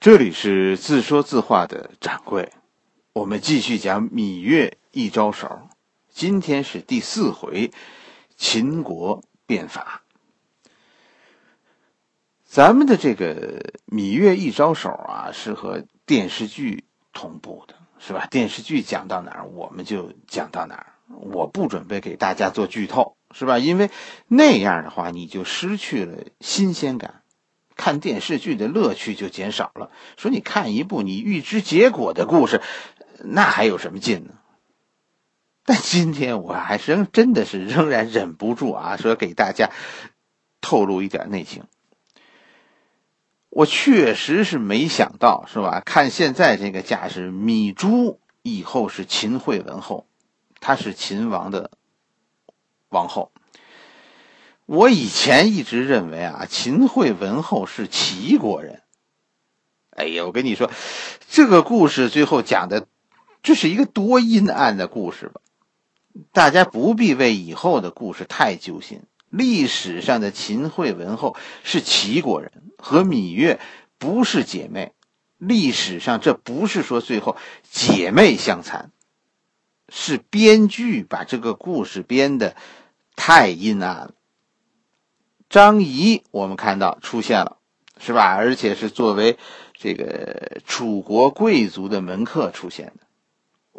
这里是自说自话的掌柜，我们继续讲芈月一招手。今天是第四回，秦国变法。咱们的这个芈月一招手啊，是和电视剧同步的，是吧？电视剧讲到哪儿，我们就讲到哪儿。我不准备给大家做剧透，是吧？因为那样的话，你就失去了新鲜感。看电视剧的乐趣就减少了。说你看一部你预知结果的故事，那还有什么劲呢？但今天我还是真的是仍然忍不住啊，说给大家透露一点内情。我确实是没想到，是吧？看现在这个架势，芈珠以后是秦惠文后，她是秦王的王后。我以前一直认为啊，秦惠文后是齐国人。哎呀，我跟你说，这个故事最后讲的，这是一个多阴暗的故事吧？大家不必为以后的故事太揪心。历史上的秦惠文后是齐国人，和芈月不是姐妹。历史上这不是说最后姐妹相残，是编剧把这个故事编的太阴暗了。张仪，我们看到出现了，是吧？而且是作为这个楚国贵族的门客出现的。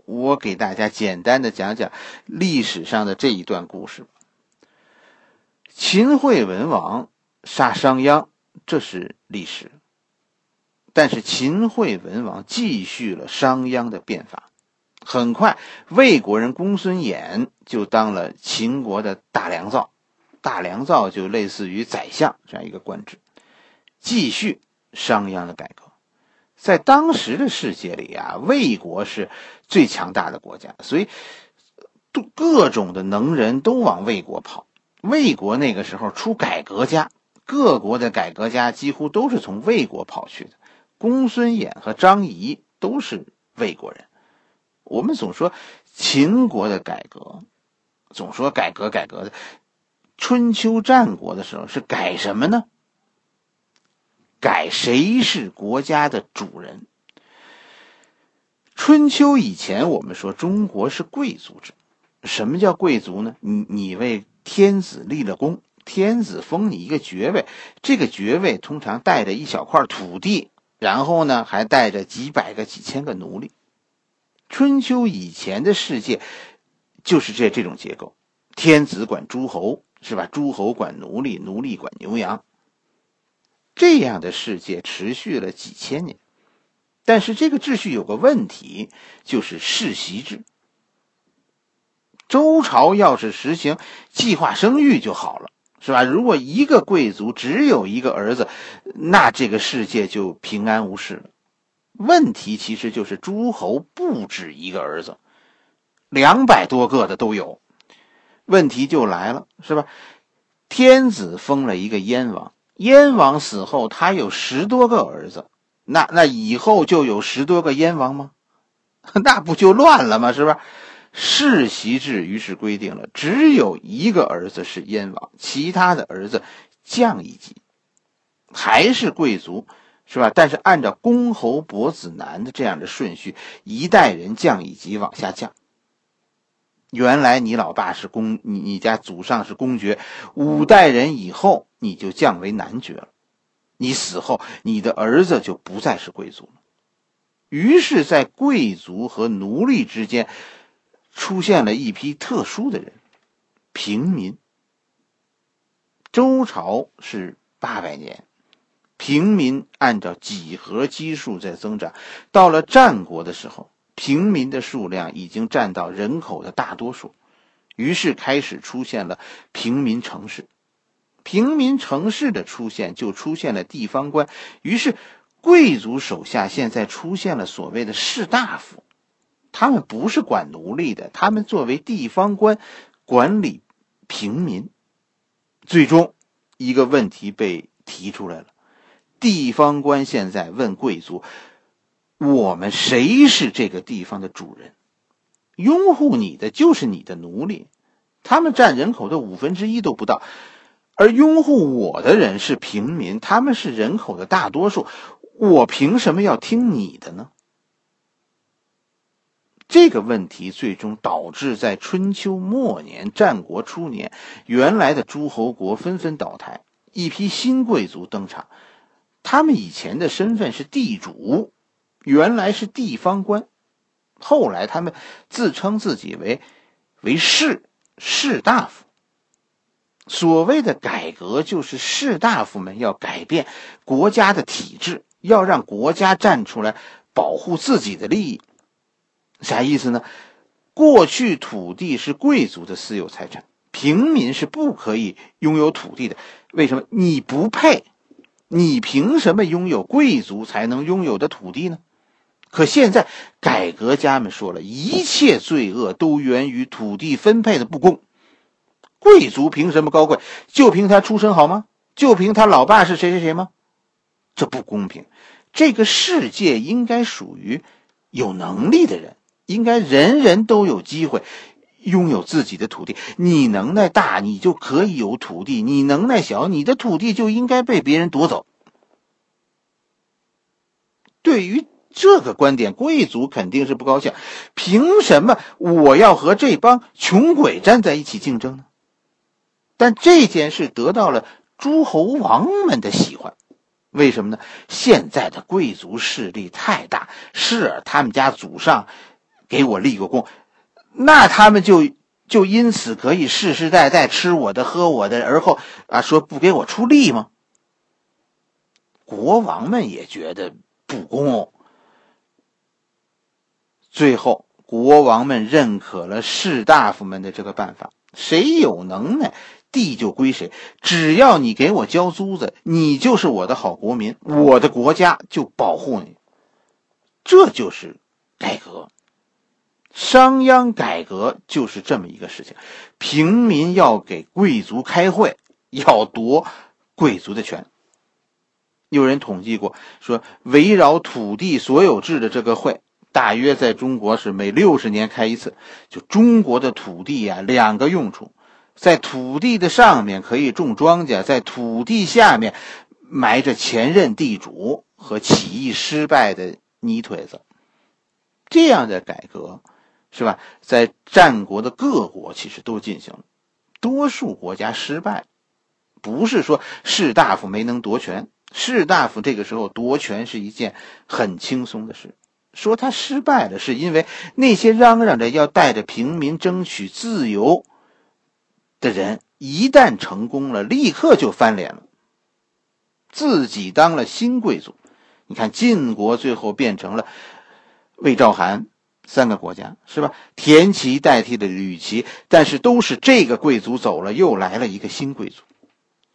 我给大家简单的讲讲历史上的这一段故事。秦惠文王杀商鞅，这是历史。但是秦惠文王继续了商鞅的变法，很快魏国人公孙衍就当了秦国的大良造。大良造就类似于宰相这样一个官职，继续商鞅的改革。在当时的世界里啊，魏国是最强大的国家，所以各种的能人都往魏国跑。魏国那个时候出改革家，各国的改革家几乎都是从魏国跑去的。公孙衍和张仪都是魏国人。我们总说秦国的改革，总说改革改革的。春秋战国的时候是改什么呢？改谁是国家的主人？春秋以前，我们说中国是贵族制。什么叫贵族呢？你你为天子立了功，天子封你一个爵位，这个爵位通常带着一小块土地，然后呢还带着几百个、几千个奴隶。春秋以前的世界就是这这种结构，天子管诸侯。是吧？诸侯管奴隶，奴隶管牛羊。这样的世界持续了几千年，但是这个秩序有个问题，就是世袭制。周朝要是实行计划生育就好了，是吧？如果一个贵族只有一个儿子，那这个世界就平安无事了。问题其实就是诸侯不止一个儿子，两百多个的都有。问题就来了，是吧？天子封了一个燕王，燕王死后，他有十多个儿子，那那以后就有十多个燕王吗？那不就乱了吗？是吧？世袭制于是规定了，只有一个儿子是燕王，其他的儿子降一级，还是贵族，是吧？但是按照公侯伯子男的这样的顺序，一代人降一级往下降。原来你老爸是公，你你家祖上是公爵，五代人以后你就降为男爵了。你死后，你的儿子就不再是贵族了。于是，在贵族和奴隶之间，出现了一批特殊的人——平民。周朝是八百年，平民按照几何基数在增长，到了战国的时候。平民的数量已经占到人口的大多数，于是开始出现了平民城市。平民城市的出现，就出现了地方官。于是，贵族手下现在出现了所谓的士大夫，他们不是管奴隶的，他们作为地方官管理平民。最终，一个问题被提出来了：地方官现在问贵族。我们谁是这个地方的主人？拥护你的就是你的奴隶，他们占人口的五分之一都不到，而拥护我的人是平民，他们是人口的大多数。我凭什么要听你的呢？这个问题最终导致在春秋末年、战国初年，原来的诸侯国纷纷倒台，一批新贵族登场。他们以前的身份是地主，原来是地方官，后来他们自称自己为为士士大夫。所谓的改革，就是士大夫们要改变国家的体制，要让国家站出来保护自己的利益。啥意思呢？过去土地是贵族的私有财产，平民是不可以拥有土地的。为什么？你不配，你凭什么拥有贵族才能拥有的土地呢？可现在改革家们说了一切罪恶都源于土地分配的不公。贵族凭什么高贵？就凭他出身好吗？就凭他老爸是谁谁谁吗？这不公平。这个世界应该属于有能力的人。应该人人都有机会拥有自己的土地。你能耐大，你就可以有土地；你能耐小，你的土地就应该被别人夺走。对于这个观点，贵族肯定是不高兴。凭什么我要和这帮穷鬼站在一起竞争呢？但这件事得到了诸侯王们的喜欢，为什么呢？现在的贵族势力太大，是他们家祖上。给我立过功，那他们就就因此可以世世代代吃我的喝我的，而后啊说不给我出力吗？国王们也觉得不公。最后，国王们认可了士大夫们的这个办法：谁有能耐，地就归谁。只要你给我交租子，你就是我的好国民，我的国家就保护你。这就是改革。商鞅改革就是这么一个事情，平民要给贵族开会，要夺贵族的权。有人统计过，说围绕土地所有制的这个会，大约在中国是每六十年开一次。就中国的土地啊，两个用处，在土地的上面可以种庄稼，在土地下面埋着前任地主和起义失败的泥腿子。这样的改革。是吧？在战国的各国其实都进行了，多数国家失败，不是说士大夫没能夺权，士大夫这个时候夺权是一件很轻松的事。说他失败了，是因为那些嚷嚷着要带着平民争取自由的人，一旦成功了，立刻就翻脸了，自己当了新贵族。你看晋国最后变成了魏赵韩。三个国家是吧？田齐代替了吕齐，但是都是这个贵族走了，又来了一个新贵族，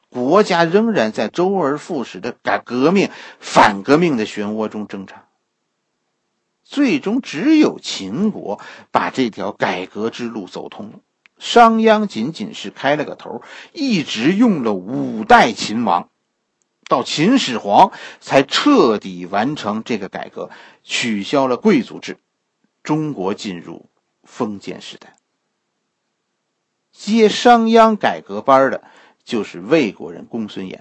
国家仍然在周而复始的改革命、反革命的漩涡中挣扎。最终，只有秦国把这条改革之路走通了。商鞅仅仅是开了个头，一直用了五代秦王，到秦始皇才彻底完成这个改革，取消了贵族制。中国进入封建时代，接商鞅改革班的，就是魏国人公孙衍。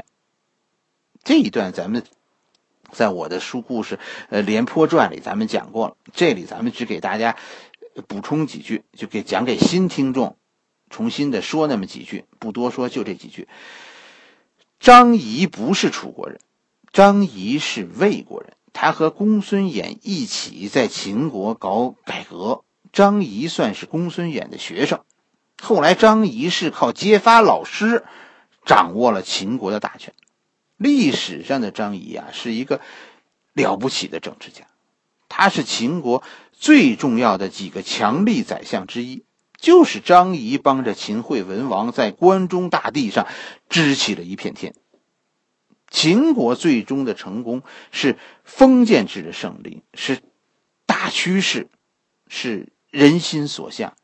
这一段咱们在我的书故事《呃廉颇传》里咱们讲过了，这里咱们只给大家补充几句，就给讲给新听众，重新的说那么几句，不多说，就这几句。张仪不是楚国人，张仪是魏国人。他和公孙衍一起在秦国搞改革，张仪算是公孙衍的学生。后来张仪是靠揭发老师，掌握了秦国的大权。历史上的张仪啊，是一个了不起的政治家，他是秦国最重要的几个强力宰相之一。就是张仪帮着秦惠文王在关中大地上支起了一片天。秦国最终的成功是封建制的胜利，是大趋势，是人心所向。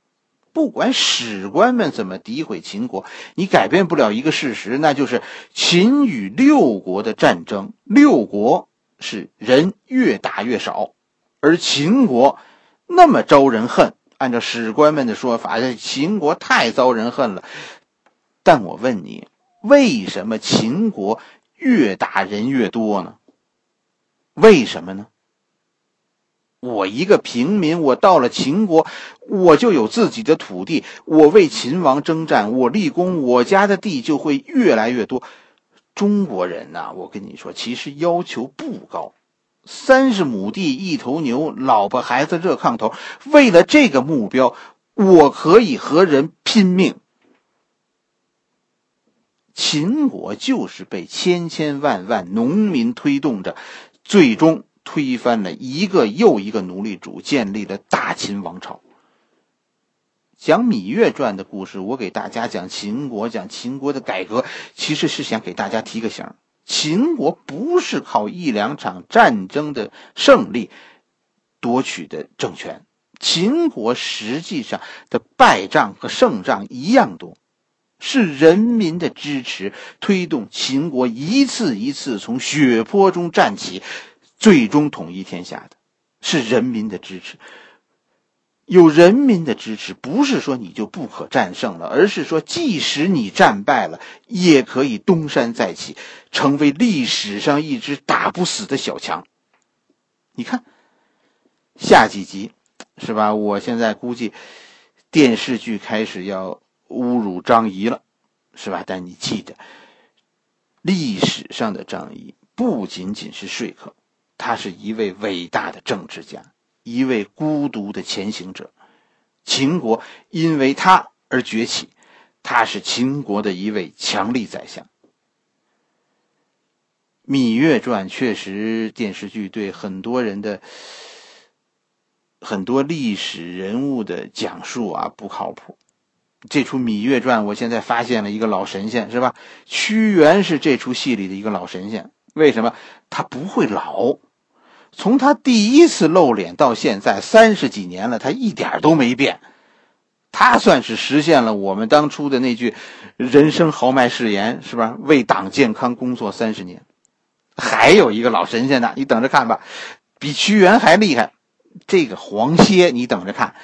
不管史官们怎么诋毁秦国，你改变不了一个事实，那就是秦与六国的战争，六国是人越打越少，而秦国那么招人恨。按照史官们的说法，秦国太遭人恨了。但我问你，为什么秦国？越打人越多呢，为什么呢？我一个平民，我到了秦国，我就有自己的土地，我为秦王征战，我立功，我家的地就会越来越多。中国人呐，我跟你说，其实要求不高，三十亩地，一头牛，老婆孩子热炕头，为了这个目标，我可以和人拼命。秦国就是被千千万万农民推动着，最终。推翻了一个又一个奴隶主，建立了大秦王朝。讲《芈月传》的故事，我给大家讲秦国，讲秦国的改革，其实是想给大家提个醒：秦国不是靠一两场战争的胜利夺取的政权，秦国实际上的败仗和胜仗一样多，是人民的支持推动秦国一次一次从血泊中站起。最终统一天下的，是人民的支持。有人民的支持，不是说你就不可战胜了，而是说，即使你战败了，也可以东山再起，成为历史上一只打不死的小强。你看，下几集，是吧？我现在估计，电视剧开始要侮辱张仪了，是吧？但你记得，历史上的张仪不仅仅是说客。他是一位伟大的政治家，一位孤独的前行者。秦国因为他而崛起，他是秦国的一位强力宰相。《芈月传》确实电视剧对很多人的很多历史人物的讲述啊不靠谱。这出《芈月传》，我现在发现了一个老神仙，是吧？屈原是这出戏里的一个老神仙。为什么？他不会老。从他第一次露脸到现在三十几年了，他一点都没变。他算是实现了我们当初的那句人生豪迈誓言，是吧？为党健康工作三十年。还有一个老神仙呢，你等着看吧，比屈原还厉害。这个黄歇，你等着看，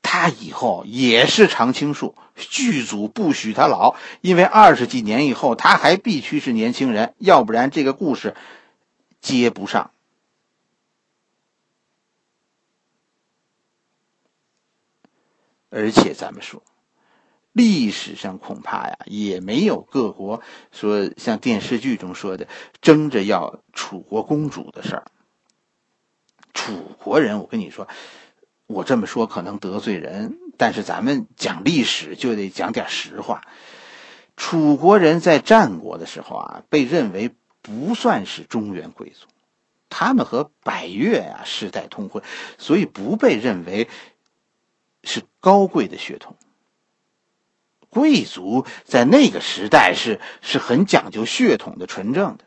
他以后也是常青树，剧组不许他老，因为二十几年以后他还必须是年轻人，要不然这个故事。接不上，而且咱们说，历史上恐怕呀，也没有各国说像电视剧中说的争着要楚国公主的事儿。楚国人，我跟你说，我这么说可能得罪人，但是咱们讲历史就得讲点实话。楚国人在战国的时候啊，被认为。不算是中原贵族，他们和百越啊世代通婚，所以不被认为是高贵的血统。贵族在那个时代是是很讲究血统的纯正的，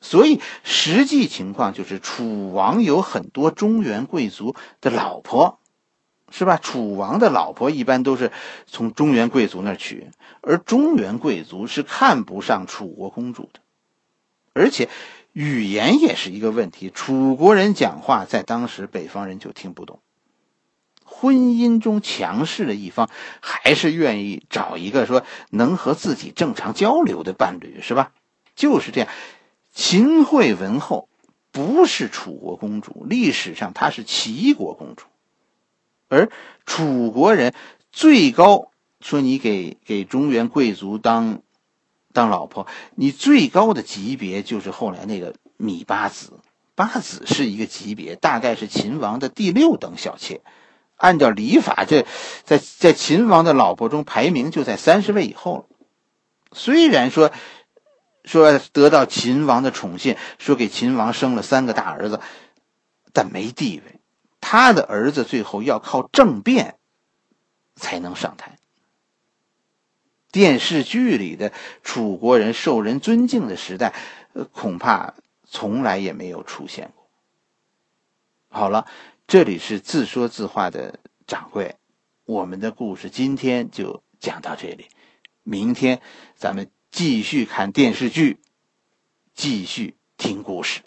所以实际情况就是楚王有很多中原贵族的老婆，是吧？楚王的老婆一般都是从中原贵族那儿娶，而中原贵族是看不上楚国公主的。而且，语言也是一个问题。楚国人讲话，在当时北方人就听不懂。婚姻中强势的一方，还是愿意找一个说能和自己正常交流的伴侣，是吧？就是这样。秦惠文后不是楚国公主，历史上她是齐国公主。而楚国人最高说，你给给中原贵族当。当老婆，你最高的级别就是后来那个芈八子。八子是一个级别，大概是秦王的第六等小妾。按照礼法，这在在秦王的老婆中排名就在三十位以后了。虽然说说得到秦王的宠信，说给秦王生了三个大儿子，但没地位。他的儿子最后要靠政变才能上台。电视剧里的楚国人受人尊敬的时代，恐怕从来也没有出现过。好了，这里是自说自话的掌柜，我们的故事今天就讲到这里，明天咱们继续看电视剧，继续听故事。